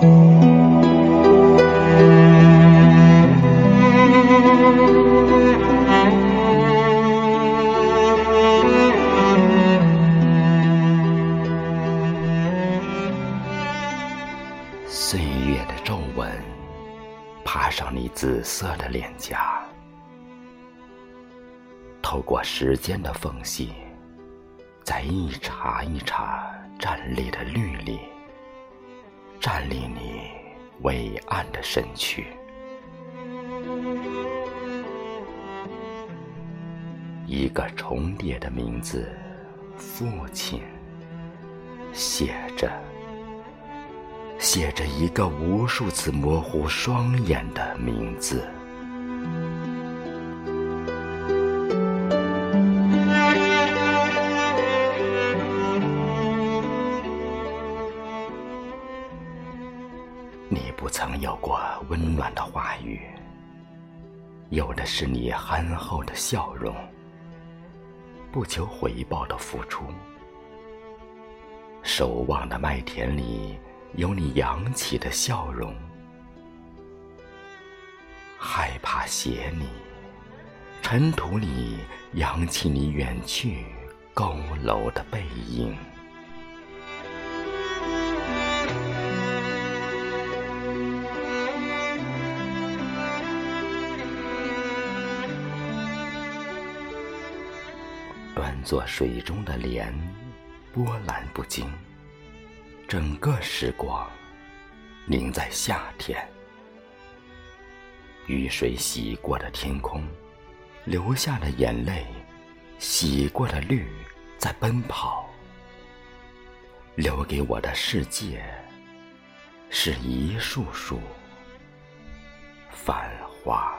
岁月的皱纹爬上你紫色的脸颊透过时间的缝隙在一茬一茬站立的绿里站立你伟岸的身躯。一个重叠的名字，父亲，写着。写着一个无数次模糊双眼的名字。不曾有过温暖的话语，有的是你憨厚的笑容，不求回报的付出，守望的麦田里。有你扬起的笑容，害怕写你，尘土里扬起你远去佝偻的背影。端坐水中的莲，波澜不惊。整个时光凝在夏天，雨水洗过的天空，流下的眼泪，洗过的绿在奔跑，留给我的世界是一束束繁花。